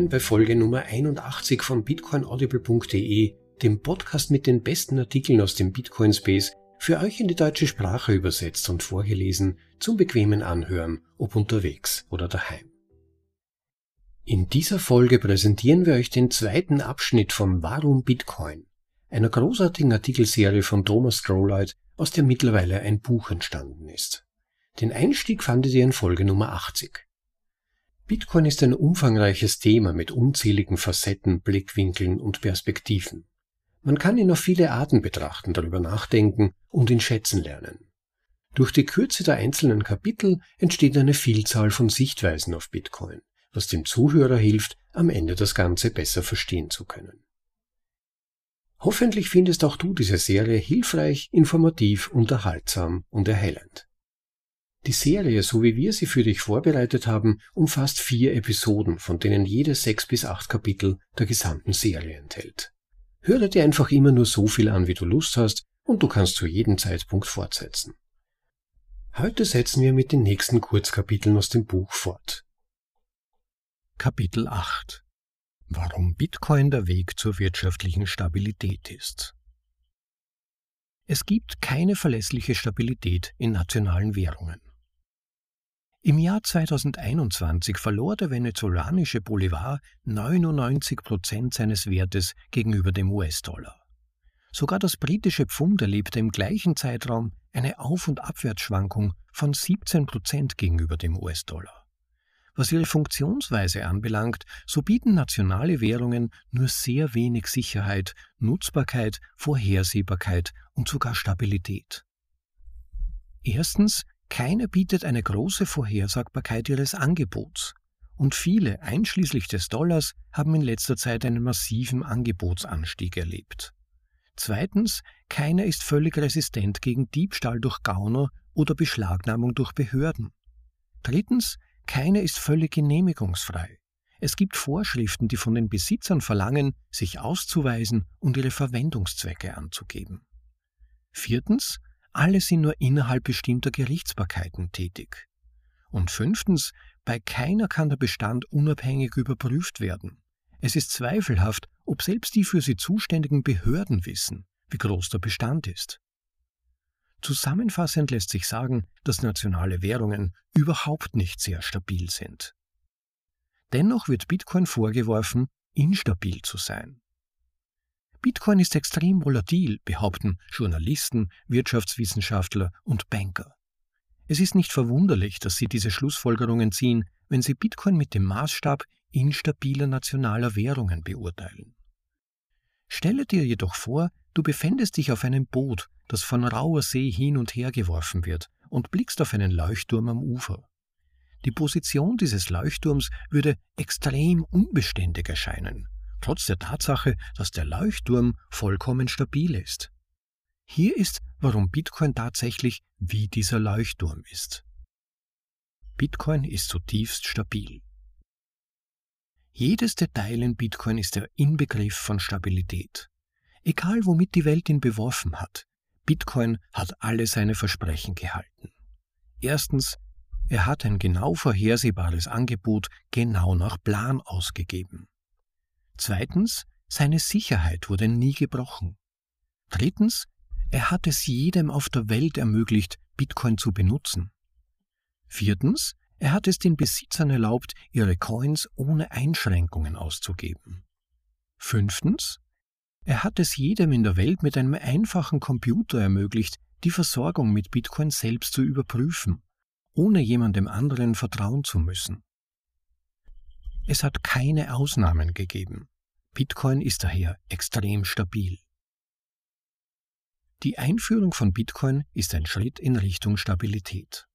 Willkommen bei Folge Nummer 81 von bitcoinaudible.de, dem Podcast mit den besten Artikeln aus dem Bitcoin Space, für euch in die deutsche Sprache übersetzt und vorgelesen zum bequemen Anhören, ob unterwegs oder daheim. In dieser Folge präsentieren wir euch den zweiten Abschnitt von Warum Bitcoin, einer großartigen Artikelserie von Thomas Strollite, aus der mittlerweile ein Buch entstanden ist. Den Einstieg fandet ihr in Folge Nummer 80. Bitcoin ist ein umfangreiches Thema mit unzähligen Facetten, Blickwinkeln und Perspektiven. Man kann ihn auf viele Arten betrachten, darüber nachdenken und ihn schätzen lernen. Durch die Kürze der einzelnen Kapitel entsteht eine Vielzahl von Sichtweisen auf Bitcoin was dem Zuhörer hilft, am Ende das Ganze besser verstehen zu können. Hoffentlich findest auch du diese Serie hilfreich, informativ, unterhaltsam und erhellend. Die Serie, so wie wir sie für dich vorbereitet haben, umfasst vier Episoden, von denen jede sechs bis acht Kapitel der gesamten Serie enthält. Höre dir einfach immer nur so viel an, wie du Lust hast, und du kannst zu jedem Zeitpunkt fortsetzen. Heute setzen wir mit den nächsten Kurzkapiteln aus dem Buch fort. Kapitel 8 Warum Bitcoin der Weg zur wirtschaftlichen Stabilität ist. Es gibt keine verlässliche Stabilität in nationalen Währungen. Im Jahr 2021 verlor der venezolanische Bolivar 99 Prozent seines Wertes gegenüber dem US-Dollar. Sogar das britische Pfund erlebte im gleichen Zeitraum eine Auf- und Abwärtsschwankung von 17 Prozent gegenüber dem US-Dollar. Was ihre Funktionsweise anbelangt, so bieten nationale Währungen nur sehr wenig Sicherheit, Nutzbarkeit, Vorhersehbarkeit und sogar Stabilität. Erstens, keine bietet eine große Vorhersagbarkeit ihres Angebots. Und viele, einschließlich des Dollars, haben in letzter Zeit einen massiven Angebotsanstieg erlebt. Zweitens, keiner ist völlig resistent gegen Diebstahl durch Gauner oder Beschlagnahmung durch Behörden. Drittens, keine ist völlig genehmigungsfrei. Es gibt Vorschriften, die von den Besitzern verlangen, sich auszuweisen und ihre Verwendungszwecke anzugeben. Viertens, alle sind nur innerhalb bestimmter Gerichtsbarkeiten tätig. Und fünftens, bei keiner kann der Bestand unabhängig überprüft werden. Es ist zweifelhaft, ob selbst die für sie zuständigen Behörden wissen, wie groß der Bestand ist. Zusammenfassend lässt sich sagen, dass nationale Währungen überhaupt nicht sehr stabil sind. Dennoch wird Bitcoin vorgeworfen, instabil zu sein. Bitcoin ist extrem volatil, behaupten Journalisten, Wirtschaftswissenschaftler und Banker. Es ist nicht verwunderlich, dass sie diese Schlussfolgerungen ziehen, wenn sie Bitcoin mit dem Maßstab instabiler nationaler Währungen beurteilen. Stelle dir jedoch vor, du befändest dich auf einem Boot, das von rauer See hin und her geworfen wird, und blickst auf einen Leuchtturm am Ufer. Die Position dieses Leuchtturms würde extrem unbeständig erscheinen, trotz der Tatsache, dass der Leuchtturm vollkommen stabil ist. Hier ist, warum Bitcoin tatsächlich wie dieser Leuchtturm ist. Bitcoin ist zutiefst stabil. Jedes Detail in Bitcoin ist der Inbegriff von Stabilität. Egal womit die Welt ihn beworfen hat, Bitcoin hat alle seine Versprechen gehalten. Erstens, er hat ein genau vorhersehbares Angebot genau nach Plan ausgegeben. Zweitens, seine Sicherheit wurde nie gebrochen. Drittens, er hat es jedem auf der Welt ermöglicht, Bitcoin zu benutzen. Viertens, er hat es den Besitzern erlaubt, ihre Coins ohne Einschränkungen auszugeben. Fünftens, er hat es jedem in der Welt mit einem einfachen Computer ermöglicht, die Versorgung mit Bitcoin selbst zu überprüfen, ohne jemandem anderen vertrauen zu müssen. Es hat keine Ausnahmen gegeben. Bitcoin ist daher extrem stabil. Die Einführung von Bitcoin ist ein Schritt in Richtung Stabilität.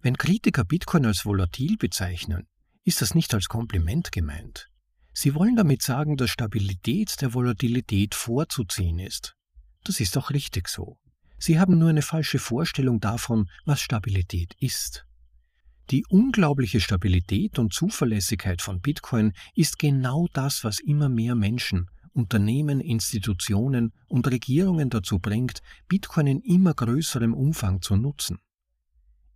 Wenn Kritiker Bitcoin als volatil bezeichnen, ist das nicht als Kompliment gemeint. Sie wollen damit sagen, dass Stabilität der Volatilität vorzuziehen ist. Das ist auch richtig so. Sie haben nur eine falsche Vorstellung davon, was Stabilität ist. Die unglaubliche Stabilität und Zuverlässigkeit von Bitcoin ist genau das, was immer mehr Menschen, Unternehmen, Institutionen und Regierungen dazu bringt, Bitcoin in immer größerem Umfang zu nutzen.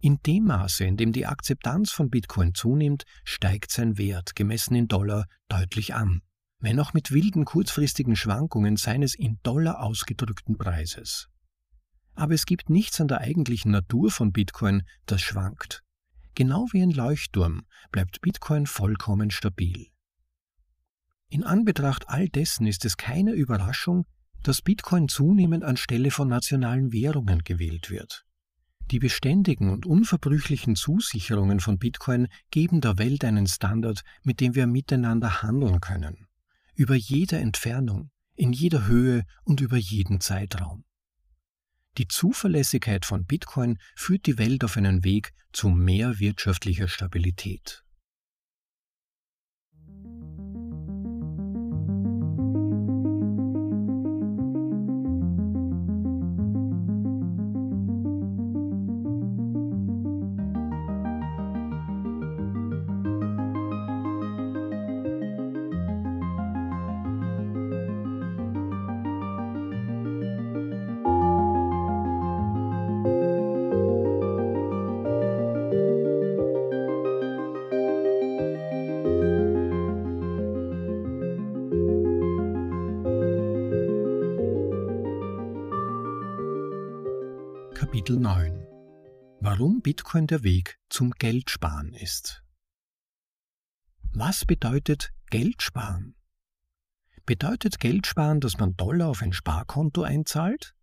In dem Maße, in dem die Akzeptanz von Bitcoin zunimmt, steigt sein Wert, gemessen in Dollar, deutlich an, wenn auch mit wilden kurzfristigen Schwankungen seines in Dollar ausgedrückten Preises. Aber es gibt nichts an der eigentlichen Natur von Bitcoin, das schwankt. Genau wie ein Leuchtturm bleibt Bitcoin vollkommen stabil. In Anbetracht all dessen ist es keine Überraschung, dass Bitcoin zunehmend anstelle von nationalen Währungen gewählt wird. Die beständigen und unverbrüchlichen Zusicherungen von Bitcoin geben der Welt einen Standard, mit dem wir miteinander handeln können. Über jede Entfernung, in jeder Höhe und über jeden Zeitraum. Die Zuverlässigkeit von Bitcoin führt die Welt auf einen Weg zu mehr wirtschaftlicher Stabilität. Bitcoin der Weg zum Geldsparen ist. Was bedeutet Geldsparen? Bedeutet Geldsparen, dass man Dollar auf ein Sparkonto einzahlt?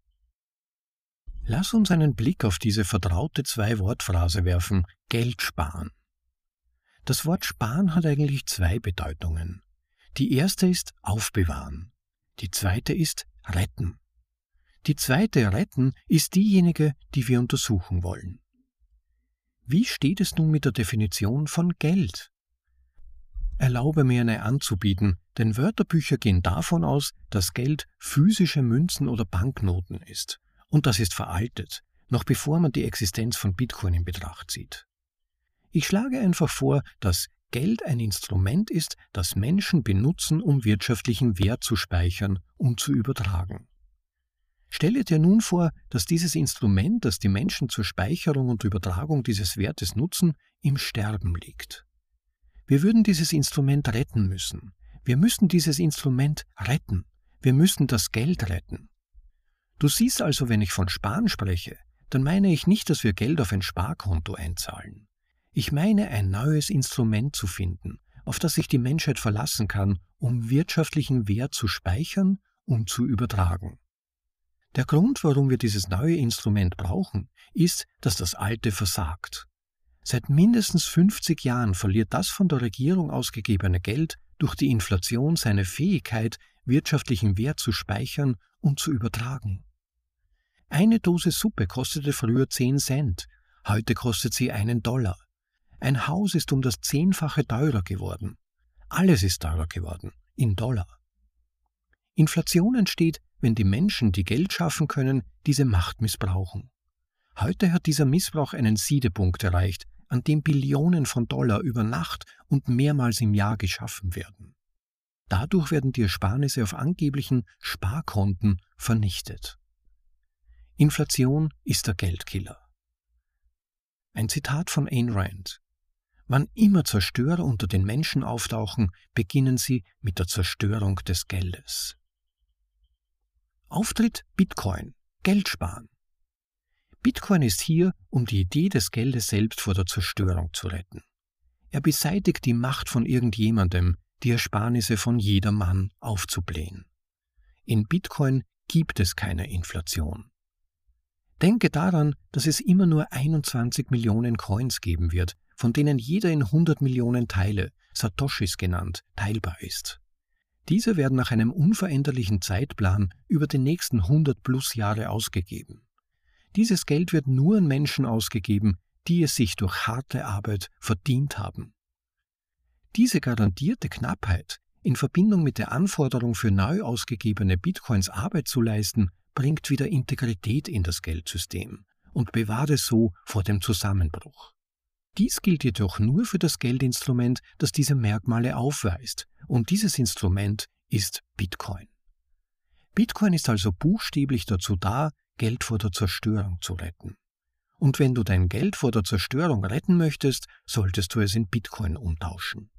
Lass uns einen Blick auf diese vertraute Zwei-Wort-Phrase werfen, Geld sparen. Das Wort sparen hat eigentlich zwei Bedeutungen. Die erste ist aufbewahren. Die zweite ist retten. Die zweite Retten ist diejenige, die wir untersuchen wollen. Wie steht es nun mit der Definition von Geld? Erlaube mir eine anzubieten, denn Wörterbücher gehen davon aus, dass Geld physische Münzen oder Banknoten ist. Und das ist veraltet, noch bevor man die Existenz von Bitcoin in Betracht zieht. Ich schlage einfach vor, dass Geld ein Instrument ist, das Menschen benutzen, um wirtschaftlichen Wert zu speichern und zu übertragen. Stelle dir nun vor, dass dieses Instrument, das die Menschen zur Speicherung und Übertragung dieses Wertes nutzen, im Sterben liegt. Wir würden dieses Instrument retten müssen. Wir müssen dieses Instrument retten. Wir müssen das Geld retten. Du siehst also, wenn ich von Sparen spreche, dann meine ich nicht, dass wir Geld auf ein Sparkonto einzahlen. Ich meine, ein neues Instrument zu finden, auf das sich die Menschheit verlassen kann, um wirtschaftlichen Wert zu speichern und zu übertragen. Der Grund, warum wir dieses neue Instrument brauchen, ist, dass das alte versagt. Seit mindestens 50 Jahren verliert das von der Regierung ausgegebene Geld durch die Inflation seine Fähigkeit, wirtschaftlichen Wert zu speichern und zu übertragen. Eine Dose Suppe kostete früher 10 Cent, heute kostet sie einen Dollar. Ein Haus ist um das Zehnfache teurer geworden. Alles ist teurer geworden, in Dollar. Inflation entsteht, wenn die Menschen, die Geld schaffen können, diese Macht missbrauchen. Heute hat dieser Missbrauch einen Siedepunkt erreicht, an dem Billionen von Dollar über Nacht und mehrmals im Jahr geschaffen werden. Dadurch werden die Ersparnisse auf angeblichen Sparkonten vernichtet. Inflation ist der Geldkiller. Ein Zitat von Ayn Rand. Wann immer Zerstörer unter den Menschen auftauchen, beginnen sie mit der Zerstörung des Geldes. Auftritt Bitcoin, Geld sparen. Bitcoin ist hier, um die Idee des Geldes selbst vor der Zerstörung zu retten. Er beseitigt die Macht von irgendjemandem, die Ersparnisse von jedermann aufzublähen. In Bitcoin gibt es keine Inflation. Denke daran, dass es immer nur 21 Millionen Coins geben wird, von denen jeder in 100 Millionen Teile, Satoshis genannt, teilbar ist. Diese werden nach einem unveränderlichen Zeitplan über die nächsten 100 plus Jahre ausgegeben. Dieses Geld wird nur an Menschen ausgegeben, die es sich durch harte Arbeit verdient haben. Diese garantierte Knappheit in Verbindung mit der Anforderung für neu ausgegebene Bitcoins Arbeit zu leisten, bringt wieder Integrität in das Geldsystem und bewahrt es so vor dem Zusammenbruch. Dies gilt jedoch nur für das Geldinstrument, das diese Merkmale aufweist, und dieses Instrument ist Bitcoin. Bitcoin ist also buchstäblich dazu da, Geld vor der Zerstörung zu retten. Und wenn du dein Geld vor der Zerstörung retten möchtest, solltest du es in Bitcoin umtauschen.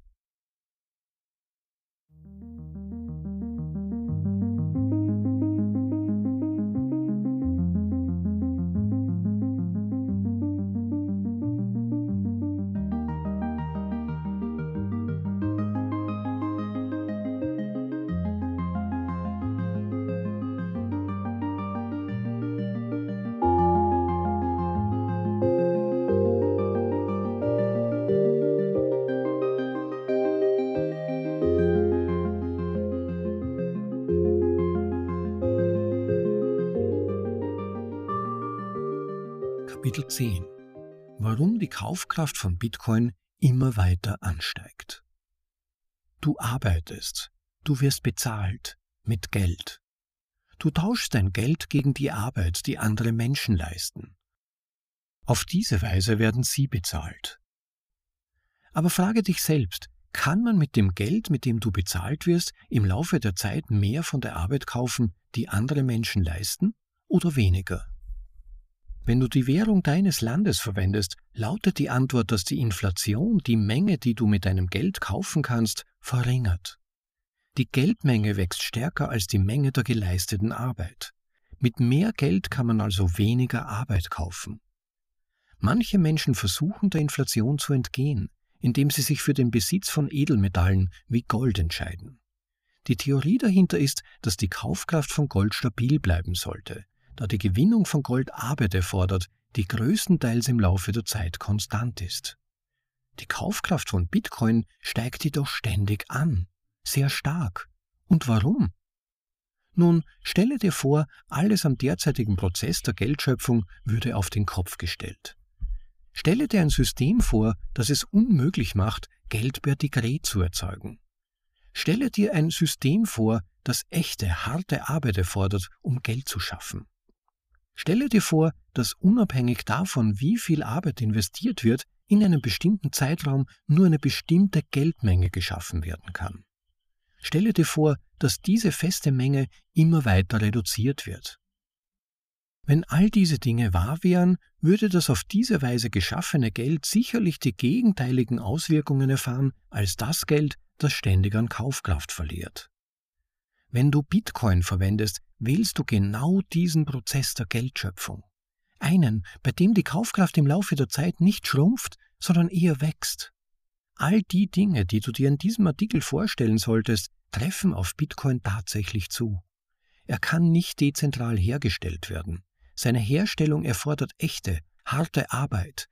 10 Warum die Kaufkraft von Bitcoin immer weiter ansteigt. Du arbeitest, du wirst bezahlt mit Geld. Du tauschst dein Geld gegen die Arbeit, die andere Menschen leisten. Auf diese Weise werden sie bezahlt. Aber frage dich selbst, kann man mit dem Geld, mit dem du bezahlt wirst, im Laufe der Zeit mehr von der Arbeit kaufen, die andere Menschen leisten, oder weniger? Wenn du die Währung deines Landes verwendest, lautet die Antwort, dass die Inflation die Menge, die du mit deinem Geld kaufen kannst, verringert. Die Geldmenge wächst stärker als die Menge der geleisteten Arbeit. Mit mehr Geld kann man also weniger Arbeit kaufen. Manche Menschen versuchen der Inflation zu entgehen, indem sie sich für den Besitz von Edelmetallen wie Gold entscheiden. Die Theorie dahinter ist, dass die Kaufkraft von Gold stabil bleiben sollte, da die Gewinnung von Gold Arbeit erfordert, die größtenteils im Laufe der Zeit konstant ist. Die Kaufkraft von Bitcoin steigt jedoch ständig an, sehr stark. Und warum? Nun, stelle dir vor, alles am derzeitigen Prozess der Geldschöpfung würde auf den Kopf gestellt. Stelle dir ein System vor, das es unmöglich macht, Geld per Dekret zu erzeugen. Stelle dir ein System vor, das echte, harte Arbeit erfordert, um Geld zu schaffen. Stelle dir vor, dass unabhängig davon, wie viel Arbeit investiert wird, in einem bestimmten Zeitraum nur eine bestimmte Geldmenge geschaffen werden kann. Stelle dir vor, dass diese feste Menge immer weiter reduziert wird. Wenn all diese Dinge wahr wären, würde das auf diese Weise geschaffene Geld sicherlich die gegenteiligen Auswirkungen erfahren als das Geld, das ständig an Kaufkraft verliert. Wenn du Bitcoin verwendest, wählst du genau diesen Prozess der Geldschöpfung. Einen, bei dem die Kaufkraft im Laufe der Zeit nicht schrumpft, sondern eher wächst. All die Dinge, die du dir in diesem Artikel vorstellen solltest, treffen auf Bitcoin tatsächlich zu. Er kann nicht dezentral hergestellt werden. Seine Herstellung erfordert echte, harte Arbeit.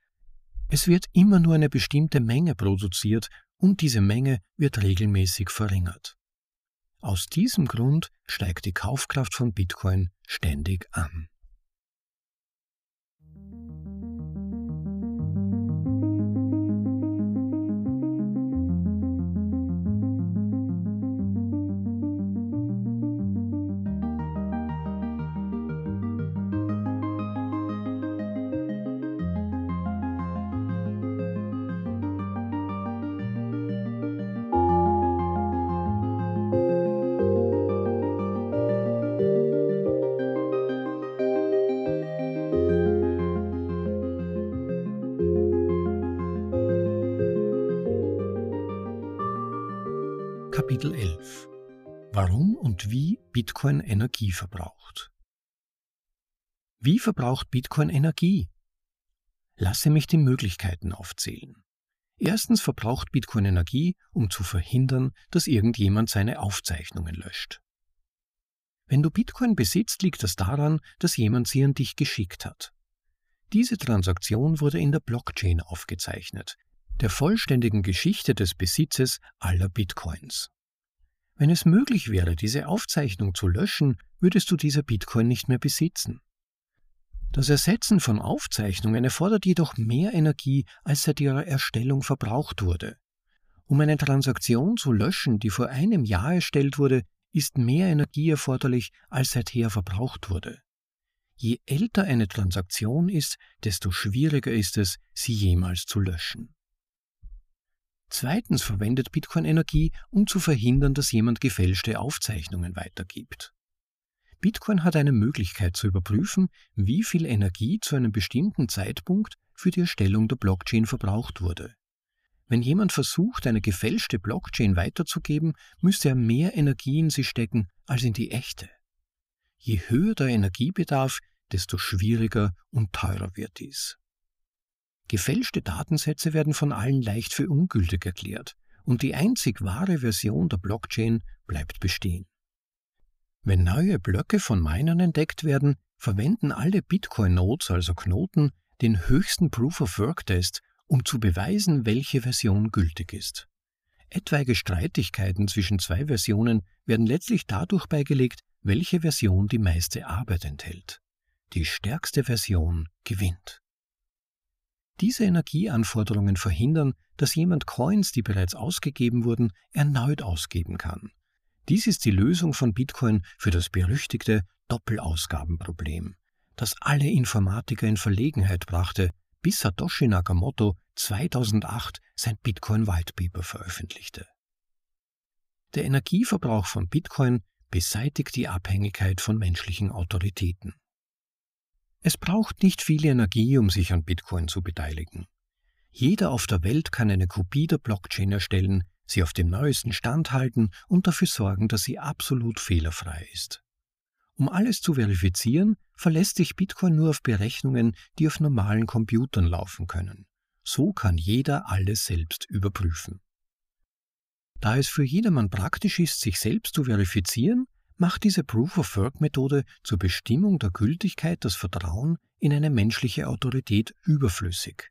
Es wird immer nur eine bestimmte Menge produziert und diese Menge wird regelmäßig verringert. Aus diesem Grund steigt die Kaufkraft von Bitcoin ständig an. Bitcoin Energie verbraucht. Wie verbraucht Bitcoin Energie? Lasse mich die Möglichkeiten aufzählen. Erstens verbraucht Bitcoin Energie, um zu verhindern, dass irgendjemand seine Aufzeichnungen löscht. Wenn du Bitcoin besitzt, liegt das daran, dass jemand sie an dich geschickt hat. Diese Transaktion wurde in der Blockchain aufgezeichnet, der vollständigen Geschichte des Besitzes aller Bitcoins. Wenn es möglich wäre, diese Aufzeichnung zu löschen, würdest du dieser Bitcoin nicht mehr besitzen. Das Ersetzen von Aufzeichnungen erfordert jedoch mehr Energie, als seit ihrer Erstellung verbraucht wurde. Um eine Transaktion zu löschen, die vor einem Jahr erstellt wurde, ist mehr Energie erforderlich, als seither verbraucht wurde. Je älter eine Transaktion ist, desto schwieriger ist es, sie jemals zu löschen. Zweitens verwendet Bitcoin Energie, um zu verhindern, dass jemand gefälschte Aufzeichnungen weitergibt. Bitcoin hat eine Möglichkeit zu überprüfen, wie viel Energie zu einem bestimmten Zeitpunkt für die Erstellung der Blockchain verbraucht wurde. Wenn jemand versucht, eine gefälschte Blockchain weiterzugeben, müsste er mehr Energie in sie stecken als in die echte. Je höher der Energiebedarf, desto schwieriger und teurer wird dies. Gefälschte Datensätze werden von allen leicht für ungültig erklärt und die einzig wahre Version der Blockchain bleibt bestehen. Wenn neue Blöcke von Minern entdeckt werden, verwenden alle Bitcoin-Nodes, also Knoten, den höchsten Proof-of-Work-Test, um zu beweisen, welche Version gültig ist. Etwaige Streitigkeiten zwischen zwei Versionen werden letztlich dadurch beigelegt, welche Version die meiste Arbeit enthält. Die stärkste Version gewinnt. Diese Energieanforderungen verhindern, dass jemand Coins, die bereits ausgegeben wurden, erneut ausgeben kann. Dies ist die Lösung von Bitcoin für das berüchtigte Doppelausgabenproblem, das alle Informatiker in Verlegenheit brachte, bis Satoshi Nakamoto 2008 sein Bitcoin White Paper veröffentlichte. Der Energieverbrauch von Bitcoin beseitigt die Abhängigkeit von menschlichen Autoritäten. Es braucht nicht viel Energie, um sich an Bitcoin zu beteiligen. Jeder auf der Welt kann eine Kopie der Blockchain erstellen, sie auf dem neuesten Stand halten und dafür sorgen, dass sie absolut fehlerfrei ist. Um alles zu verifizieren, verlässt sich Bitcoin nur auf Berechnungen, die auf normalen Computern laufen können. So kann jeder alles selbst überprüfen. Da es für jedermann praktisch ist, sich selbst zu verifizieren, macht diese Proof-of-Work-Methode zur Bestimmung der Gültigkeit das Vertrauen in eine menschliche Autorität überflüssig.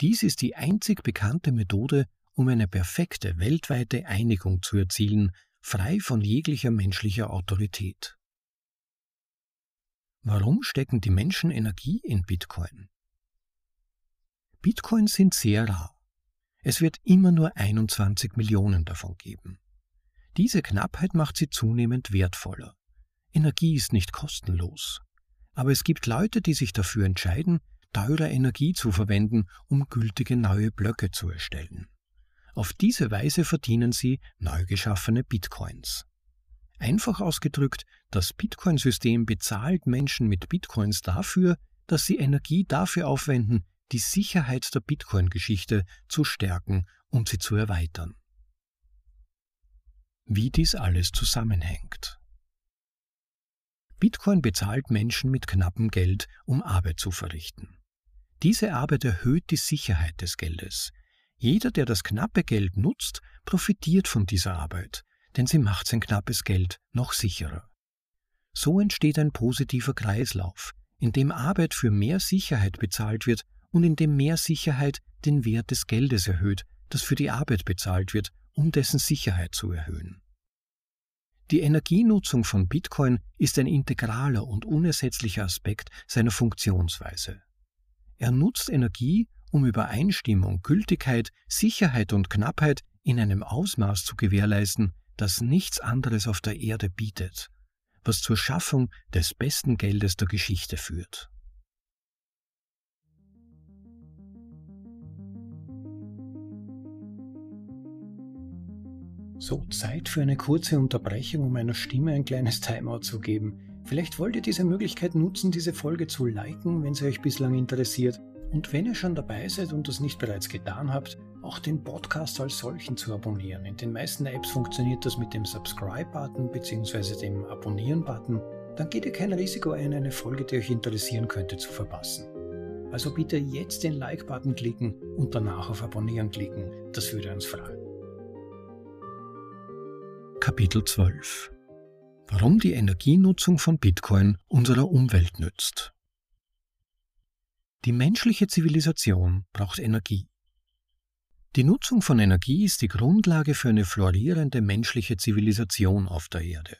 Dies ist die einzig bekannte Methode, um eine perfekte weltweite Einigung zu erzielen, frei von jeglicher menschlicher Autorität. Warum stecken die Menschen Energie in Bitcoin? Bitcoins sind sehr rar. Es wird immer nur 21 Millionen davon geben. Diese Knappheit macht sie zunehmend wertvoller. Energie ist nicht kostenlos. Aber es gibt Leute, die sich dafür entscheiden, teure Energie zu verwenden, um gültige neue Blöcke zu erstellen. Auf diese Weise verdienen sie neu geschaffene Bitcoins. Einfach ausgedrückt, das Bitcoin-System bezahlt Menschen mit Bitcoins dafür, dass sie Energie dafür aufwenden, die Sicherheit der Bitcoin-Geschichte zu stärken und sie zu erweitern wie dies alles zusammenhängt. Bitcoin bezahlt Menschen mit knappem Geld, um Arbeit zu verrichten. Diese Arbeit erhöht die Sicherheit des Geldes. Jeder, der das knappe Geld nutzt, profitiert von dieser Arbeit, denn sie macht sein knappes Geld noch sicherer. So entsteht ein positiver Kreislauf, in dem Arbeit für mehr Sicherheit bezahlt wird und in dem mehr Sicherheit den Wert des Geldes erhöht, das für die Arbeit bezahlt wird um dessen Sicherheit zu erhöhen. Die Energienutzung von Bitcoin ist ein integraler und unersetzlicher Aspekt seiner Funktionsweise. Er nutzt Energie, um Übereinstimmung, Gültigkeit, Sicherheit und Knappheit in einem Ausmaß zu gewährleisten, das nichts anderes auf der Erde bietet, was zur Schaffung des besten Geldes der Geschichte führt. So, Zeit für eine kurze Unterbrechung, um meiner Stimme ein kleines Timeout zu geben. Vielleicht wollt ihr diese Möglichkeit nutzen, diese Folge zu liken, wenn sie euch bislang interessiert. Und wenn ihr schon dabei seid und das nicht bereits getan habt, auch den Podcast als solchen zu abonnieren. In den meisten Apps funktioniert das mit dem Subscribe-Button bzw. dem Abonnieren-Button. Dann geht ihr kein Risiko ein, eine Folge, die euch interessieren könnte, zu verpassen. Also bitte jetzt den Like-Button klicken und danach auf Abonnieren klicken. Das würde uns freuen. Kapitel 12 Warum die Energienutzung von Bitcoin unserer Umwelt nützt. Die menschliche Zivilisation braucht Energie. Die Nutzung von Energie ist die Grundlage für eine florierende menschliche Zivilisation auf der Erde.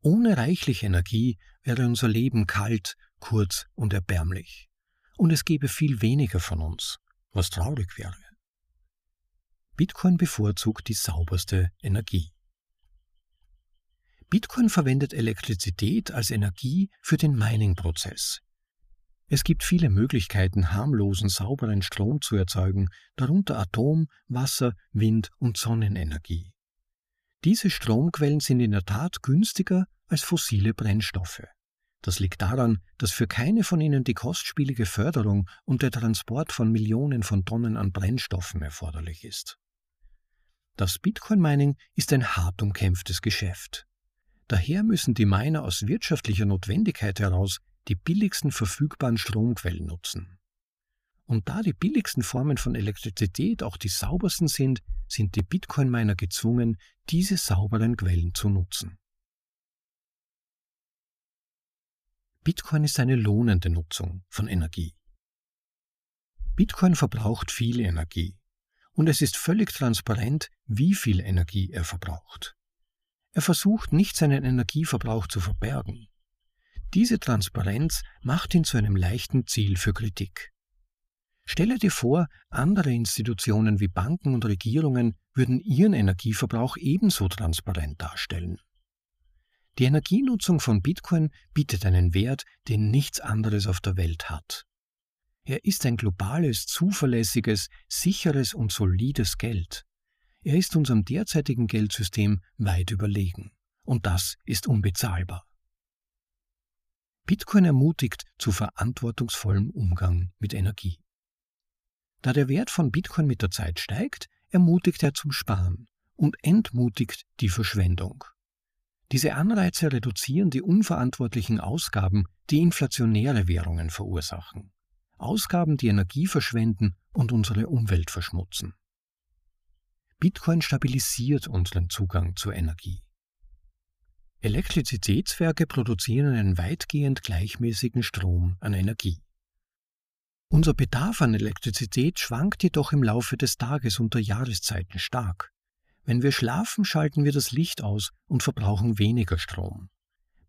Ohne reichliche Energie wäre unser Leben kalt, kurz und erbärmlich, und es gäbe viel weniger von uns, was traurig wäre. Bitcoin bevorzugt die sauberste Energie. Bitcoin verwendet Elektrizität als Energie für den Mining-Prozess. Es gibt viele Möglichkeiten, harmlosen, sauberen Strom zu erzeugen, darunter Atom-, Wasser-, Wind- und Sonnenenergie. Diese Stromquellen sind in der Tat günstiger als fossile Brennstoffe. Das liegt daran, dass für keine von ihnen die kostspielige Förderung und der Transport von Millionen von Tonnen an Brennstoffen erforderlich ist. Das Bitcoin-Mining ist ein hart umkämpftes Geschäft. Daher müssen die Miner aus wirtschaftlicher Notwendigkeit heraus die billigsten verfügbaren Stromquellen nutzen. Und da die billigsten Formen von Elektrizität auch die saubersten sind, sind die Bitcoin-Miner gezwungen, diese sauberen Quellen zu nutzen. Bitcoin ist eine lohnende Nutzung von Energie. Bitcoin verbraucht viel Energie und es ist völlig transparent, wie viel Energie er verbraucht. Er versucht nicht seinen Energieverbrauch zu verbergen. Diese Transparenz macht ihn zu einem leichten Ziel für Kritik. Stelle dir vor, andere Institutionen wie Banken und Regierungen würden ihren Energieverbrauch ebenso transparent darstellen. Die Energienutzung von Bitcoin bietet einen Wert, den nichts anderes auf der Welt hat. Er ist ein globales, zuverlässiges, sicheres und solides Geld. Er ist unserem derzeitigen Geldsystem weit überlegen. Und das ist unbezahlbar. Bitcoin ermutigt zu verantwortungsvollem Umgang mit Energie. Da der Wert von Bitcoin mit der Zeit steigt, ermutigt er zum Sparen und entmutigt die Verschwendung. Diese Anreize reduzieren die unverantwortlichen Ausgaben, die inflationäre Währungen verursachen. Ausgaben, die Energie verschwenden und unsere Umwelt verschmutzen. Bitcoin stabilisiert unseren Zugang zur Energie. Elektrizitätswerke produzieren einen weitgehend gleichmäßigen Strom an Energie. Unser Bedarf an Elektrizität schwankt jedoch im Laufe des Tages und der Jahreszeiten stark. Wenn wir schlafen, schalten wir das Licht aus und verbrauchen weniger Strom.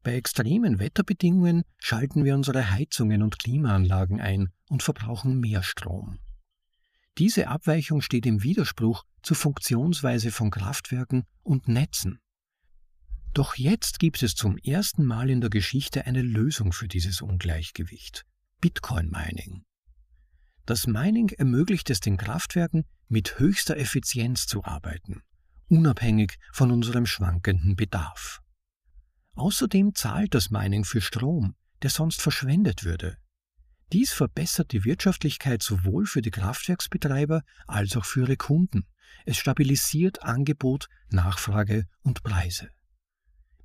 Bei extremen Wetterbedingungen schalten wir unsere Heizungen und Klimaanlagen ein und verbrauchen mehr Strom. Diese Abweichung steht im Widerspruch zur Funktionsweise von Kraftwerken und Netzen. Doch jetzt gibt es zum ersten Mal in der Geschichte eine Lösung für dieses Ungleichgewicht. Bitcoin Mining. Das Mining ermöglicht es den Kraftwerken, mit höchster Effizienz zu arbeiten unabhängig von unserem schwankenden Bedarf. Außerdem zahlt das Mining für Strom, der sonst verschwendet würde. Dies verbessert die Wirtschaftlichkeit sowohl für die Kraftwerksbetreiber als auch für ihre Kunden. Es stabilisiert Angebot, Nachfrage und Preise.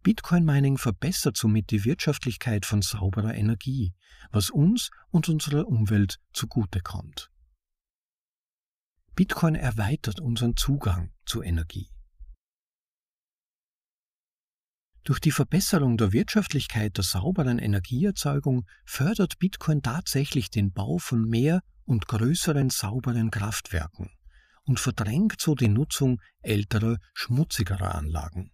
Bitcoin Mining verbessert somit die Wirtschaftlichkeit von sauberer Energie, was uns und unserer Umwelt zugutekommt. Bitcoin erweitert unseren Zugang zu Energie. Durch die Verbesserung der Wirtschaftlichkeit der sauberen Energieerzeugung fördert Bitcoin tatsächlich den Bau von mehr und größeren sauberen Kraftwerken und verdrängt so die Nutzung älterer, schmutzigerer Anlagen.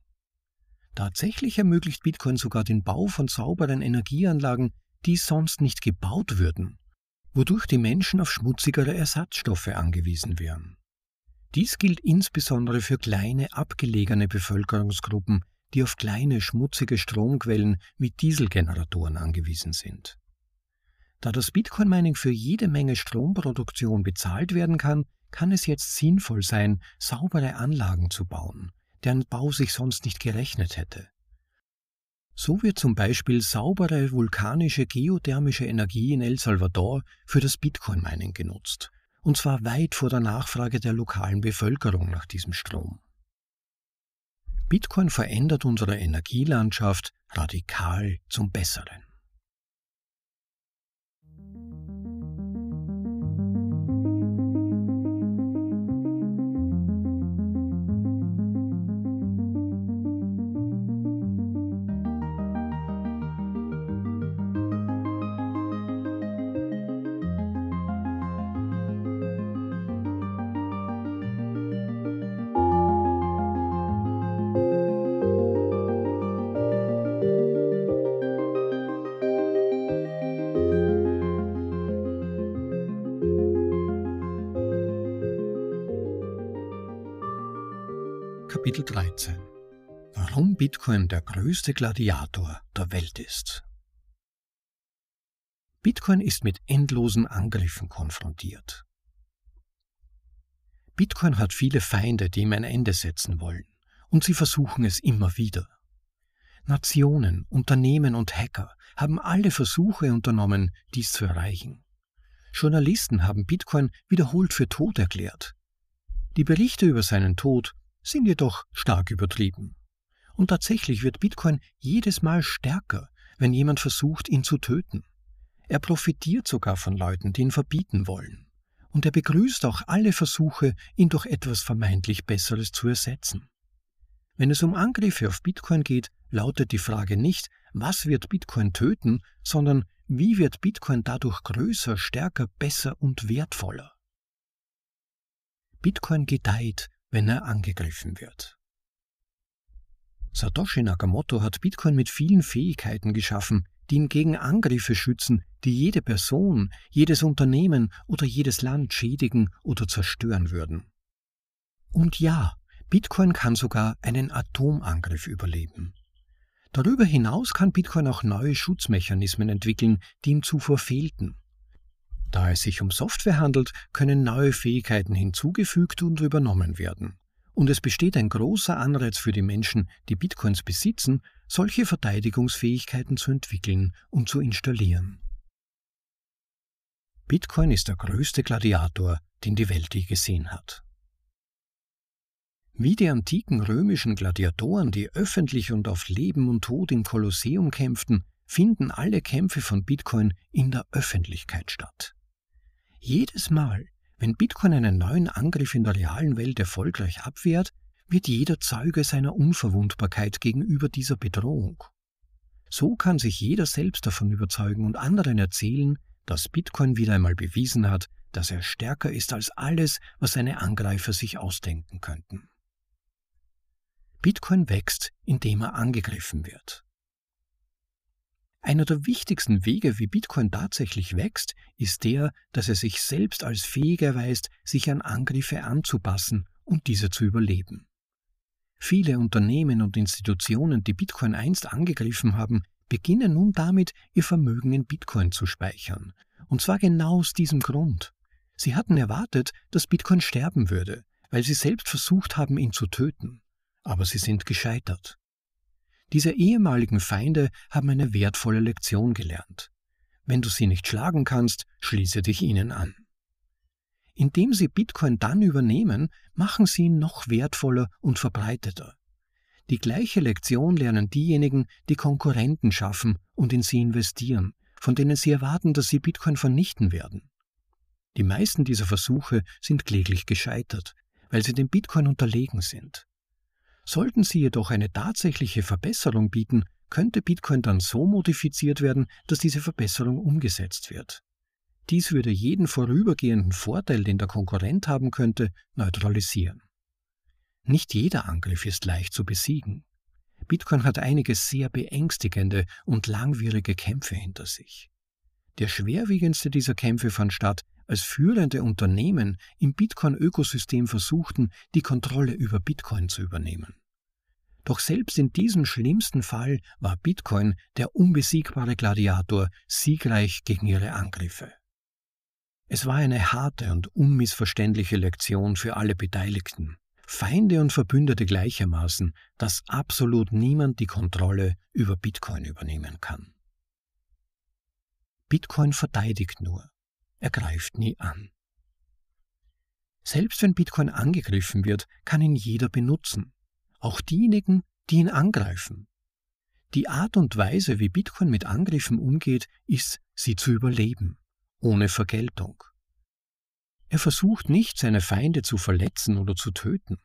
Tatsächlich ermöglicht Bitcoin sogar den Bau von sauberen Energieanlagen, die sonst nicht gebaut würden wodurch die Menschen auf schmutzigere Ersatzstoffe angewiesen wären. Dies gilt insbesondere für kleine, abgelegene Bevölkerungsgruppen, die auf kleine, schmutzige Stromquellen wie Dieselgeneratoren angewiesen sind. Da das Bitcoin-Mining für jede Menge Stromproduktion bezahlt werden kann, kann es jetzt sinnvoll sein, saubere Anlagen zu bauen, deren Bau sich sonst nicht gerechnet hätte. So wird zum Beispiel saubere vulkanische geothermische Energie in El Salvador für das Bitcoin-Mining genutzt, und zwar weit vor der Nachfrage der lokalen Bevölkerung nach diesem Strom. Bitcoin verändert unsere Energielandschaft radikal zum Besseren. Kapitel 13 Warum Bitcoin der größte Gladiator der Welt ist. Bitcoin ist mit endlosen Angriffen konfrontiert. Bitcoin hat viele Feinde, die ihm ein Ende setzen wollen, und sie versuchen es immer wieder. Nationen, Unternehmen und Hacker haben alle Versuche unternommen, dies zu erreichen. Journalisten haben Bitcoin wiederholt für tot erklärt. Die Berichte über seinen Tod sind jedoch stark übertrieben. Und tatsächlich wird Bitcoin jedes Mal stärker, wenn jemand versucht, ihn zu töten. Er profitiert sogar von Leuten, die ihn verbieten wollen. Und er begrüßt auch alle Versuche, ihn durch etwas vermeintlich Besseres zu ersetzen. Wenn es um Angriffe auf Bitcoin geht, lautet die Frage nicht, was wird Bitcoin töten, sondern wie wird Bitcoin dadurch größer, stärker, besser und wertvoller? Bitcoin gedeiht, wenn er angegriffen wird. Satoshi Nakamoto hat Bitcoin mit vielen Fähigkeiten geschaffen, die ihn gegen Angriffe schützen, die jede Person, jedes Unternehmen oder jedes Land schädigen oder zerstören würden. Und ja, Bitcoin kann sogar einen Atomangriff überleben. Darüber hinaus kann Bitcoin auch neue Schutzmechanismen entwickeln, die ihm zuvor fehlten. Da es sich um Software handelt, können neue Fähigkeiten hinzugefügt und übernommen werden. Und es besteht ein großer Anreiz für die Menschen, die Bitcoins besitzen, solche Verteidigungsfähigkeiten zu entwickeln und zu installieren. Bitcoin ist der größte Gladiator, den die Welt je gesehen hat. Wie die antiken römischen Gladiatoren, die öffentlich und auf Leben und Tod im Kolosseum kämpften, finden alle Kämpfe von Bitcoin in der Öffentlichkeit statt. Jedes Mal, wenn Bitcoin einen neuen Angriff in der realen Welt erfolgreich abwehrt, wird jeder Zeuge seiner Unverwundbarkeit gegenüber dieser Bedrohung. So kann sich jeder selbst davon überzeugen und anderen erzählen, dass Bitcoin wieder einmal bewiesen hat, dass er stärker ist als alles, was seine Angreifer sich ausdenken könnten. Bitcoin wächst, indem er angegriffen wird. Einer der wichtigsten Wege, wie Bitcoin tatsächlich wächst, ist der, dass er sich selbst als fähig erweist, sich an Angriffe anzupassen und diese zu überleben. Viele Unternehmen und Institutionen, die Bitcoin einst angegriffen haben, beginnen nun damit, ihr Vermögen in Bitcoin zu speichern. Und zwar genau aus diesem Grund. Sie hatten erwartet, dass Bitcoin sterben würde, weil sie selbst versucht haben, ihn zu töten aber sie sind gescheitert. Diese ehemaligen Feinde haben eine wertvolle Lektion gelernt. Wenn du sie nicht schlagen kannst, schließe dich ihnen an. Indem sie Bitcoin dann übernehmen, machen sie ihn noch wertvoller und verbreiteter. Die gleiche Lektion lernen diejenigen, die Konkurrenten schaffen und in sie investieren, von denen sie erwarten, dass sie Bitcoin vernichten werden. Die meisten dieser Versuche sind kläglich gescheitert, weil sie dem Bitcoin unterlegen sind. Sollten sie jedoch eine tatsächliche Verbesserung bieten, könnte Bitcoin dann so modifiziert werden, dass diese Verbesserung umgesetzt wird. Dies würde jeden vorübergehenden Vorteil, den der Konkurrent haben könnte, neutralisieren. Nicht jeder Angriff ist leicht zu besiegen. Bitcoin hat einige sehr beängstigende und langwierige Kämpfe hinter sich. Der schwerwiegendste dieser Kämpfe fand statt, als führende Unternehmen im Bitcoin-Ökosystem versuchten, die Kontrolle über Bitcoin zu übernehmen. Doch selbst in diesem schlimmsten Fall war Bitcoin der unbesiegbare Gladiator, siegreich gegen ihre Angriffe. Es war eine harte und unmissverständliche Lektion für alle Beteiligten, Feinde und Verbündete gleichermaßen, dass absolut niemand die Kontrolle über Bitcoin übernehmen kann. Bitcoin verteidigt nur, er greift nie an. Selbst wenn Bitcoin angegriffen wird, kann ihn jeder benutzen, auch diejenigen, die ihn angreifen. Die Art und Weise, wie Bitcoin mit Angriffen umgeht, ist, sie zu überleben, ohne Vergeltung. Er versucht nicht, seine Feinde zu verletzen oder zu töten.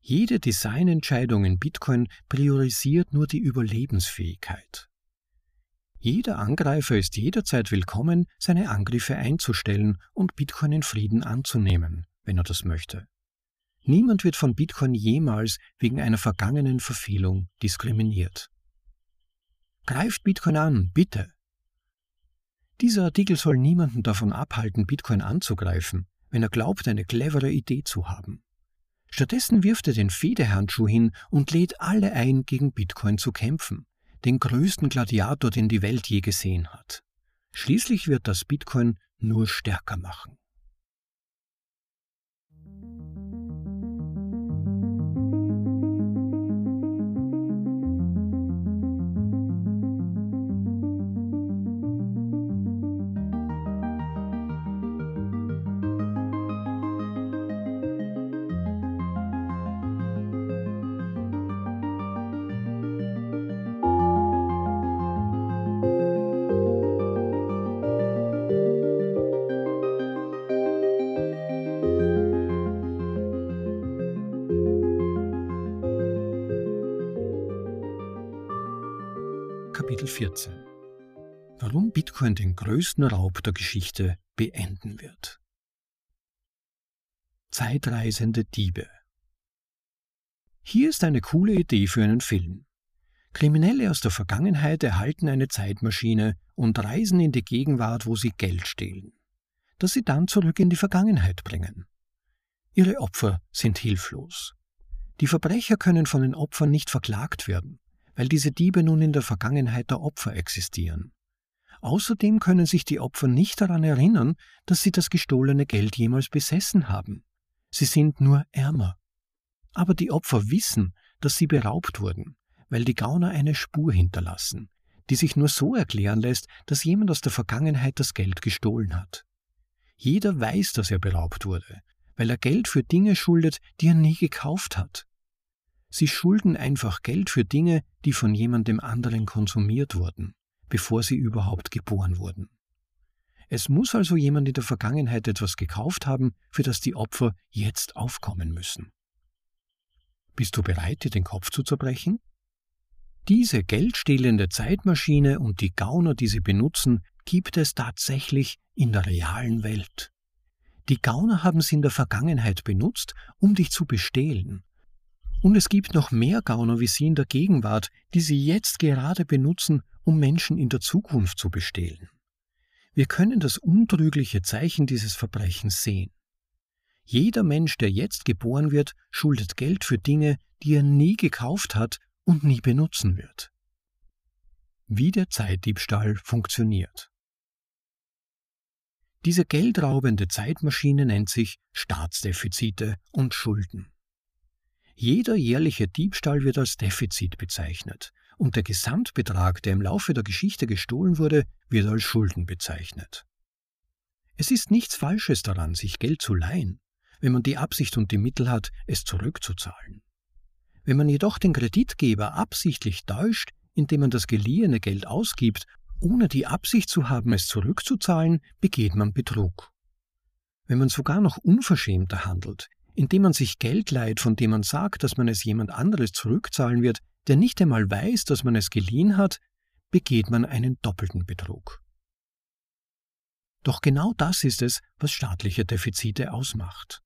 Jede Designentscheidung in Bitcoin priorisiert nur die Überlebensfähigkeit. Jeder Angreifer ist jederzeit willkommen, seine Angriffe einzustellen und Bitcoin in Frieden anzunehmen, wenn er das möchte. Niemand wird von Bitcoin jemals wegen einer vergangenen Verfehlung diskriminiert. Greift Bitcoin an, bitte. Dieser Artikel soll niemanden davon abhalten, Bitcoin anzugreifen, wenn er glaubt, eine clevere Idee zu haben. Stattdessen wirft er den Fehdehandschuh hin und lädt alle ein, gegen Bitcoin zu kämpfen, den größten Gladiator, den die Welt je gesehen hat. Schließlich wird das Bitcoin nur stärker machen. Bitcoin den größten Raub der Geschichte beenden wird. Zeitreisende Diebe Hier ist eine coole Idee für einen Film. Kriminelle aus der Vergangenheit erhalten eine Zeitmaschine und reisen in die Gegenwart, wo sie Geld stehlen, das sie dann zurück in die Vergangenheit bringen. Ihre Opfer sind hilflos. Die Verbrecher können von den Opfern nicht verklagt werden weil diese Diebe nun in der Vergangenheit der Opfer existieren. Außerdem können sich die Opfer nicht daran erinnern, dass sie das gestohlene Geld jemals besessen haben. Sie sind nur ärmer. Aber die Opfer wissen, dass sie beraubt wurden, weil die Gauner eine Spur hinterlassen, die sich nur so erklären lässt, dass jemand aus der Vergangenheit das Geld gestohlen hat. Jeder weiß, dass er beraubt wurde, weil er Geld für Dinge schuldet, die er nie gekauft hat. Sie schulden einfach Geld für Dinge, die von jemandem anderen konsumiert wurden, bevor sie überhaupt geboren wurden. Es muss also jemand in der Vergangenheit etwas gekauft haben, für das die Opfer jetzt aufkommen müssen. Bist du bereit, dir den Kopf zu zerbrechen? Diese geldstehlende Zeitmaschine und die Gauner, die sie benutzen, gibt es tatsächlich in der realen Welt. Die Gauner haben sie in der Vergangenheit benutzt, um dich zu bestehlen, und es gibt noch mehr Gauner wie Sie in der Gegenwart, die Sie jetzt gerade benutzen, um Menschen in der Zukunft zu bestehlen. Wir können das untrügliche Zeichen dieses Verbrechens sehen. Jeder Mensch, der jetzt geboren wird, schuldet Geld für Dinge, die er nie gekauft hat und nie benutzen wird. Wie der Zeitdiebstahl funktioniert. Diese geldraubende Zeitmaschine nennt sich Staatsdefizite und Schulden. Jeder jährliche Diebstahl wird als Defizit bezeichnet und der Gesamtbetrag, der im Laufe der Geschichte gestohlen wurde, wird als Schulden bezeichnet. Es ist nichts Falsches daran, sich Geld zu leihen, wenn man die Absicht und die Mittel hat, es zurückzuzahlen. Wenn man jedoch den Kreditgeber absichtlich täuscht, indem man das geliehene Geld ausgibt, ohne die Absicht zu haben, es zurückzuzahlen, begeht man Betrug. Wenn man sogar noch unverschämter handelt, indem man sich Geld leiht, von dem man sagt, dass man es jemand anderes zurückzahlen wird, der nicht einmal weiß, dass man es geliehen hat, begeht man einen doppelten Betrug. Doch genau das ist es, was staatliche Defizite ausmacht.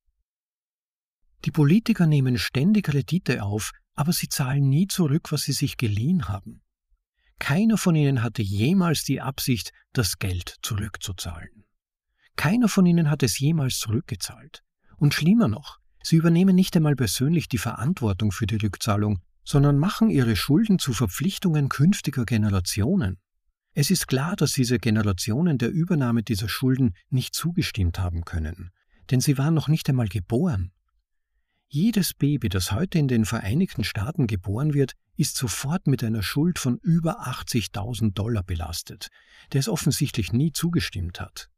Die Politiker nehmen ständig Kredite auf, aber sie zahlen nie zurück, was sie sich geliehen haben. Keiner von ihnen hatte jemals die Absicht, das Geld zurückzuzahlen. Keiner von ihnen hat es jemals zurückgezahlt. Und schlimmer noch, Sie übernehmen nicht einmal persönlich die Verantwortung für die Rückzahlung, sondern machen ihre Schulden zu Verpflichtungen künftiger Generationen. Es ist klar, dass diese Generationen der Übernahme dieser Schulden nicht zugestimmt haben können, denn sie waren noch nicht einmal geboren. Jedes Baby, das heute in den Vereinigten Staaten geboren wird, ist sofort mit einer Schuld von über 80.000 Dollar belastet, der es offensichtlich nie zugestimmt hat.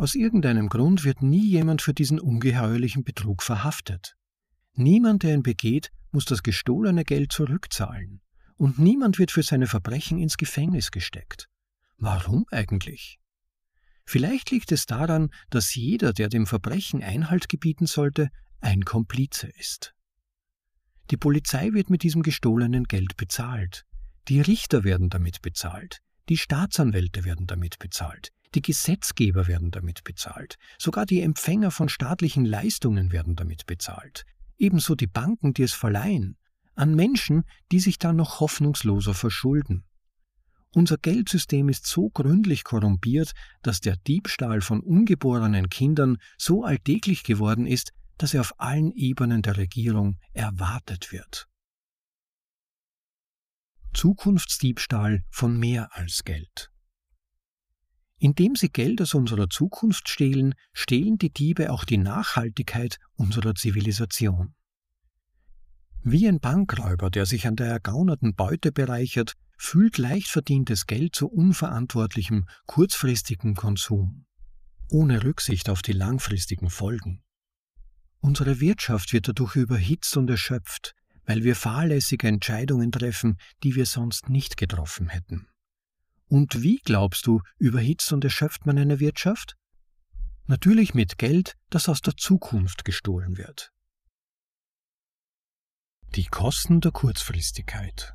Aus irgendeinem Grund wird nie jemand für diesen ungeheuerlichen Betrug verhaftet. Niemand, der ihn begeht, muss das gestohlene Geld zurückzahlen. Und niemand wird für seine Verbrechen ins Gefängnis gesteckt. Warum eigentlich? Vielleicht liegt es daran, dass jeder, der dem Verbrechen Einhalt gebieten sollte, ein Komplize ist. Die Polizei wird mit diesem gestohlenen Geld bezahlt. Die Richter werden damit bezahlt. Die Staatsanwälte werden damit bezahlt. Die Gesetzgeber werden damit bezahlt. Sogar die Empfänger von staatlichen Leistungen werden damit bezahlt. Ebenso die Banken, die es verleihen. An Menschen, die sich dann noch hoffnungsloser verschulden. Unser Geldsystem ist so gründlich korrumpiert, dass der Diebstahl von ungeborenen Kindern so alltäglich geworden ist, dass er auf allen Ebenen der Regierung erwartet wird. Zukunftsdiebstahl von mehr als Geld. Indem sie Geld aus unserer Zukunft stehlen, stehlen die Diebe auch die Nachhaltigkeit unserer Zivilisation. Wie ein Bankräuber, der sich an der ergaunerten Beute bereichert, fühlt leicht verdientes Geld zu unverantwortlichem, kurzfristigem Konsum, ohne Rücksicht auf die langfristigen Folgen. Unsere Wirtschaft wird dadurch überhitzt und erschöpft, weil wir fahrlässige Entscheidungen treffen, die wir sonst nicht getroffen hätten. Und wie glaubst du, überhitzt und erschöpft man eine Wirtschaft? Natürlich mit Geld, das aus der Zukunft gestohlen wird. Die Kosten der Kurzfristigkeit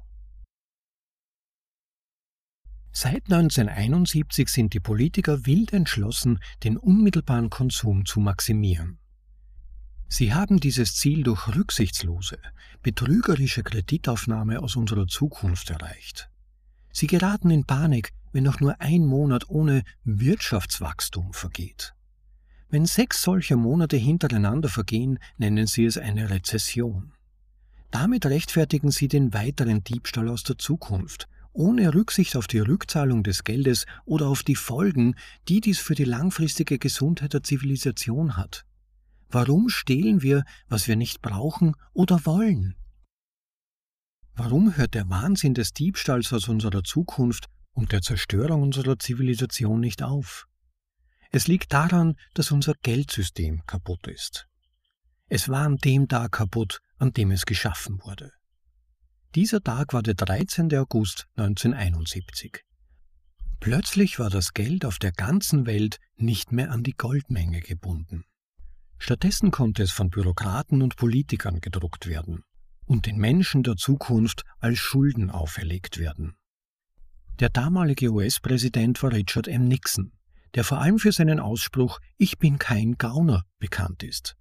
Seit 1971 sind die Politiker wild entschlossen, den unmittelbaren Konsum zu maximieren. Sie haben dieses Ziel durch rücksichtslose, betrügerische Kreditaufnahme aus unserer Zukunft erreicht. Sie geraten in Panik, wenn noch nur ein Monat ohne Wirtschaftswachstum vergeht. Wenn sechs solcher Monate hintereinander vergehen, nennen sie es eine Rezession. Damit rechtfertigen sie den weiteren Diebstahl aus der Zukunft, ohne Rücksicht auf die Rückzahlung des Geldes oder auf die Folgen, die dies für die langfristige Gesundheit der Zivilisation hat. Warum stehlen wir, was wir nicht brauchen oder wollen? Warum hört der Wahnsinn des Diebstahls aus unserer Zukunft und der Zerstörung unserer Zivilisation nicht auf? Es liegt daran, dass unser Geldsystem kaputt ist. Es war an dem Tag kaputt, an dem es geschaffen wurde. Dieser Tag war der 13. August 1971. Plötzlich war das Geld auf der ganzen Welt nicht mehr an die Goldmenge gebunden. Stattdessen konnte es von Bürokraten und Politikern gedruckt werden und den Menschen der Zukunft als Schulden auferlegt werden. Der damalige US-Präsident war Richard M. Nixon, der vor allem für seinen Ausspruch Ich bin kein Gauner bekannt ist.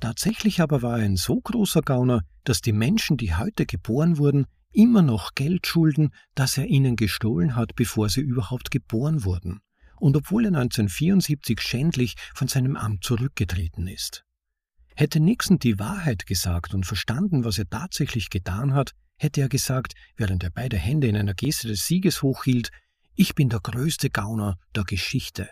Tatsächlich aber war er ein so großer Gauner, dass die Menschen, die heute geboren wurden, immer noch Geld schulden, das er ihnen gestohlen hat, bevor sie überhaupt geboren wurden und obwohl er 1974 schändlich von seinem Amt zurückgetreten ist. Hätte Nixon die Wahrheit gesagt und verstanden, was er tatsächlich getan hat, hätte er gesagt, während er beide Hände in einer Geste des Sieges hochhielt, ich bin der größte Gauner der Geschichte.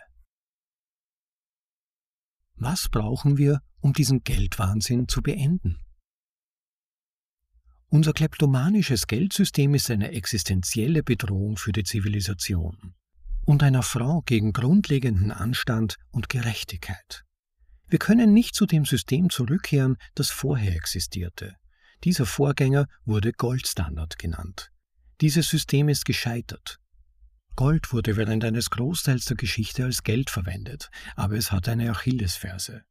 Was brauchen wir, um diesen Geldwahnsinn zu beenden? Unser kleptomanisches Geldsystem ist eine existenzielle Bedrohung für die Zivilisation und einer Frau gegen grundlegenden Anstand und Gerechtigkeit. Wir können nicht zu dem System zurückkehren, das vorher existierte. Dieser Vorgänger wurde Goldstandard genannt. Dieses System ist gescheitert. Gold wurde während eines Großteils der Geschichte als Geld verwendet, aber es hat eine Achillesferse.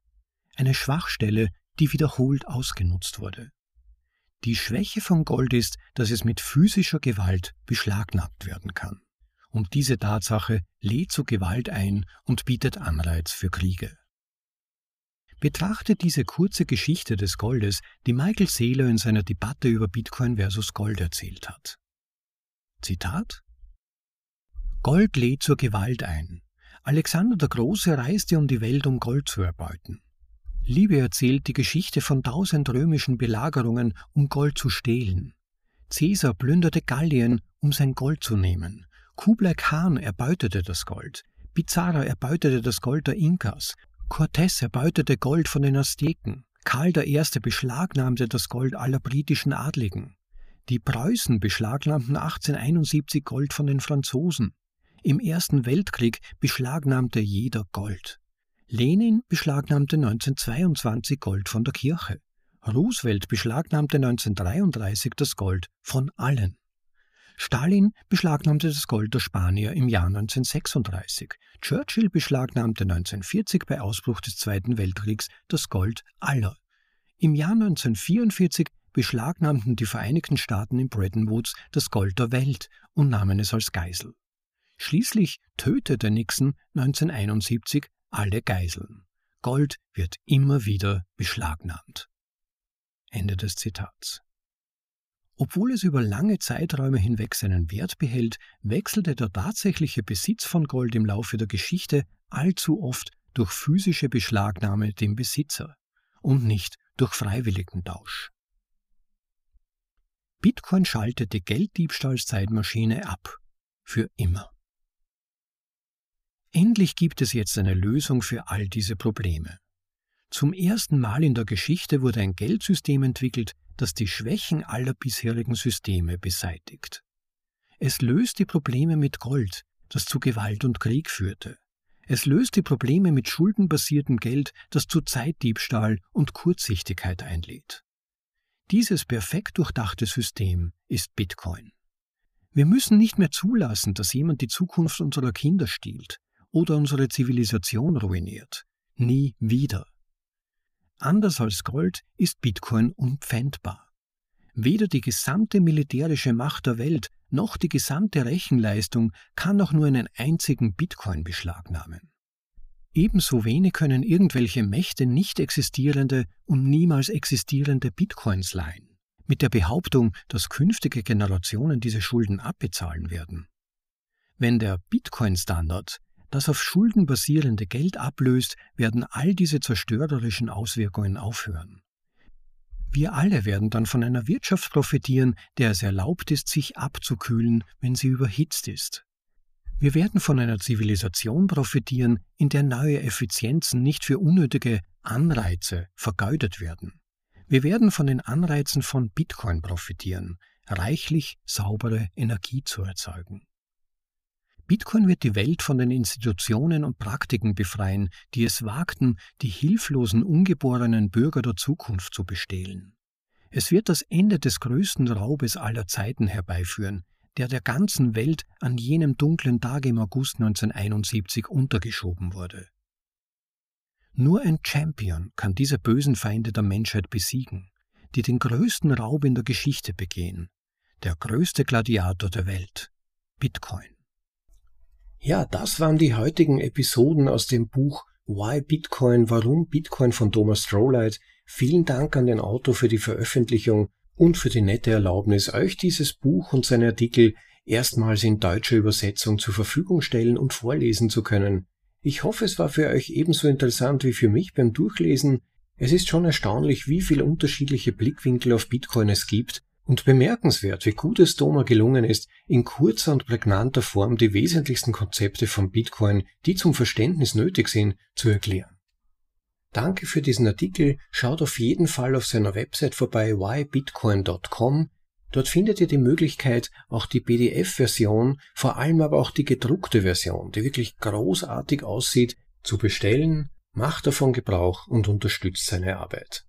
Eine Schwachstelle, die wiederholt ausgenutzt wurde. Die Schwäche von Gold ist, dass es mit physischer Gewalt beschlagnahmt werden kann und diese Tatsache lädt zu Gewalt ein und bietet Anreiz für Kriege. Betrachtet diese kurze Geschichte des Goldes, die Michael Saylor in seiner Debatte über Bitcoin versus Gold erzählt hat. Zitat Gold lädt zur Gewalt ein. Alexander der Große reiste um die Welt, um Gold zu erbeuten. Liebe erzählt die Geschichte von tausend römischen Belagerungen, um Gold zu stehlen. Caesar plünderte Gallien, um sein Gold zu nehmen. Kublai Khan erbeutete das Gold. Pizarro erbeutete das Gold der Inkas. Cortés erbeutete Gold von den Azteken. Karl I. beschlagnahmte das Gold aller britischen Adligen. Die Preußen beschlagnahmten 1871 Gold von den Franzosen. Im Ersten Weltkrieg beschlagnahmte jeder Gold. Lenin beschlagnahmte 1922 Gold von der Kirche. Roosevelt beschlagnahmte 1933 das Gold von allen. Stalin beschlagnahmte das Gold der Spanier im Jahr 1936. Churchill beschlagnahmte 1940 bei Ausbruch des Zweiten Weltkriegs das Gold aller. Im Jahr 1944 beschlagnahmten die Vereinigten Staaten in Bretton Woods das Gold der Welt und nahmen es als Geisel. Schließlich tötete Nixon 1971 alle Geiseln. Gold wird immer wieder beschlagnahmt. Ende des Zitats. Obwohl es über lange Zeiträume hinweg seinen Wert behält, wechselte der tatsächliche Besitz von Gold im Laufe der Geschichte allzu oft durch physische Beschlagnahme dem Besitzer. und nicht durch freiwilligen Tausch. Bitcoin schaltet die Gelddiebstahlszeitmaschine ab. Für immer. Endlich gibt es jetzt eine Lösung für all diese Probleme. Zum ersten Mal in der Geschichte wurde ein Geldsystem entwickelt, das die Schwächen aller bisherigen Systeme beseitigt. Es löst die Probleme mit Gold, das zu Gewalt und Krieg führte. Es löst die Probleme mit schuldenbasiertem Geld, das zu Zeitdiebstahl und Kurzsichtigkeit einlädt. Dieses perfekt durchdachte System ist Bitcoin. Wir müssen nicht mehr zulassen, dass jemand die Zukunft unserer Kinder stiehlt oder unsere Zivilisation ruiniert. Nie wieder. Anders als Gold ist Bitcoin unpfändbar. Weder die gesamte militärische Macht der Welt noch die gesamte Rechenleistung kann auch nur einen einzigen Bitcoin beschlagnahmen. Ebenso wenig können irgendwelche Mächte nicht existierende und niemals existierende Bitcoins leihen, mit der Behauptung, dass künftige Generationen diese Schulden abbezahlen werden. Wenn der Bitcoin-Standard das auf Schulden basierende Geld ablöst, werden all diese zerstörerischen Auswirkungen aufhören. Wir alle werden dann von einer Wirtschaft profitieren, der es erlaubt ist, sich abzukühlen, wenn sie überhitzt ist. Wir werden von einer Zivilisation profitieren, in der neue Effizienzen nicht für unnötige Anreize vergeudet werden. Wir werden von den Anreizen von Bitcoin profitieren, reichlich saubere Energie zu erzeugen. Bitcoin wird die Welt von den Institutionen und Praktiken befreien, die es wagten, die hilflosen ungeborenen Bürger der Zukunft zu bestehlen. Es wird das Ende des größten Raubes aller Zeiten herbeiführen, der der ganzen Welt an jenem dunklen Tag im August 1971 untergeschoben wurde. Nur ein Champion kann diese bösen Feinde der Menschheit besiegen, die den größten Raub in der Geschichte begehen, der größte Gladiator der Welt, Bitcoin. Ja, das waren die heutigen Episoden aus dem Buch Why Bitcoin, warum Bitcoin von Thomas Strohlight. Vielen Dank an den Autor für die Veröffentlichung und für die nette Erlaubnis, euch dieses Buch und seine Artikel erstmals in deutscher Übersetzung zur Verfügung stellen und vorlesen zu können. Ich hoffe, es war für euch ebenso interessant wie für mich beim Durchlesen. Es ist schon erstaunlich, wie viele unterschiedliche Blickwinkel auf Bitcoin es gibt und bemerkenswert, wie gut es Doma gelungen ist, in kurzer und prägnanter Form die wesentlichsten Konzepte von Bitcoin, die zum Verständnis nötig sind, zu erklären. Danke für diesen Artikel. Schaut auf jeden Fall auf seiner Website vorbei whybitcoin.com. Dort findet ihr die Möglichkeit, auch die PDF-Version, vor allem aber auch die gedruckte Version, die wirklich großartig aussieht, zu bestellen. Macht davon Gebrauch und unterstützt seine Arbeit.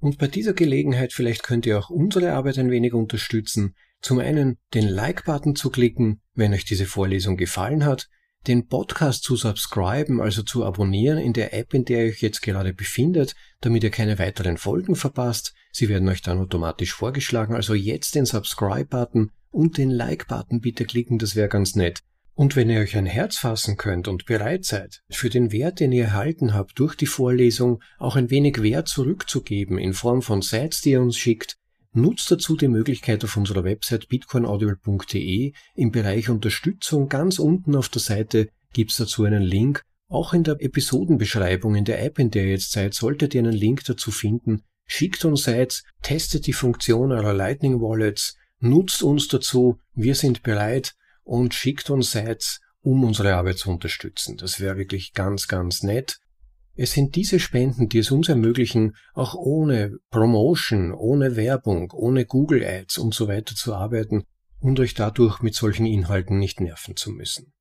Und bei dieser Gelegenheit vielleicht könnt ihr auch unsere Arbeit ein wenig unterstützen. Zum einen den Like-Button zu klicken, wenn euch diese Vorlesung gefallen hat, den Podcast zu subscriben, also zu abonnieren in der App, in der ihr euch jetzt gerade befindet, damit ihr keine weiteren Folgen verpasst. Sie werden euch dann automatisch vorgeschlagen, also jetzt den Subscribe-Button und den Like-Button bitte klicken, das wäre ganz nett. Und wenn ihr euch ein Herz fassen könnt und bereit seid, für den Wert, den ihr erhalten habt durch die Vorlesung, auch ein wenig Wert zurückzugeben in Form von Sites, die ihr uns schickt, nutzt dazu die Möglichkeit auf unserer Website bitcoinaudible.de im Bereich Unterstützung ganz unten auf der Seite gibt's dazu einen Link. Auch in der Episodenbeschreibung in der App, in der ihr jetzt seid, solltet ihr einen Link dazu finden. Schickt uns Sites, testet die Funktion eurer Lightning Wallets, nutzt uns dazu, wir sind bereit, und schickt uns Sites, um unsere Arbeit zu unterstützen. Das wäre wirklich ganz, ganz nett. Es sind diese Spenden, die es uns ermöglichen, auch ohne Promotion, ohne Werbung, ohne Google Ads und so weiter zu arbeiten und euch dadurch mit solchen Inhalten nicht nerven zu müssen.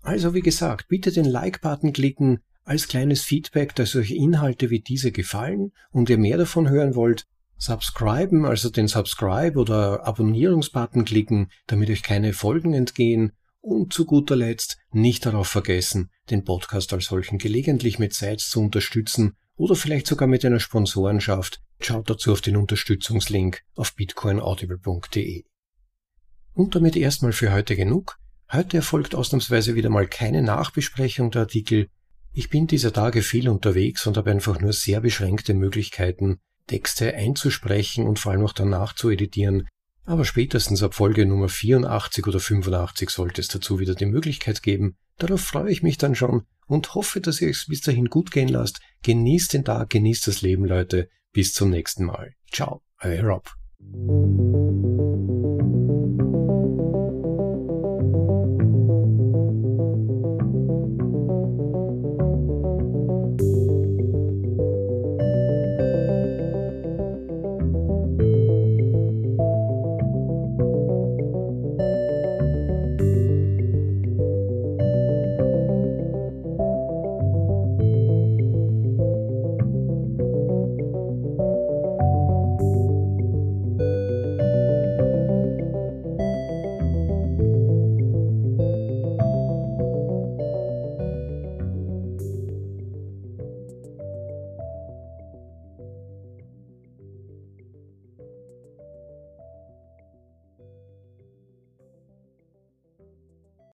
Also wie gesagt, bitte den Like-Button klicken als kleines Feedback, dass euch Inhalte wie diese gefallen und ihr mehr davon hören wollt, subscriben, also den Subscribe oder Abonnierungsbutton klicken, damit euch keine Folgen entgehen und zu guter Letzt nicht darauf vergessen, den Podcast als solchen gelegentlich mit Sites zu unterstützen oder vielleicht sogar mit einer Sponsorenschaft. Schaut dazu auf den Unterstützungslink auf bitcoinaudible.de. Und damit erstmal für heute genug. Heute erfolgt ausnahmsweise wieder mal keine Nachbesprechung der Artikel. Ich bin dieser Tage viel unterwegs und habe einfach nur sehr beschränkte Möglichkeiten, Texte einzusprechen und vor allem auch danach zu editieren. Aber spätestens ab Folge Nummer 84 oder 85 sollte es dazu wieder die Möglichkeit geben. Darauf freue ich mich dann schon und hoffe, dass ihr es bis dahin gut gehen lasst. Genießt den Tag, genießt das Leben, Leute. Bis zum nächsten Mal. Ciao, euer Rob.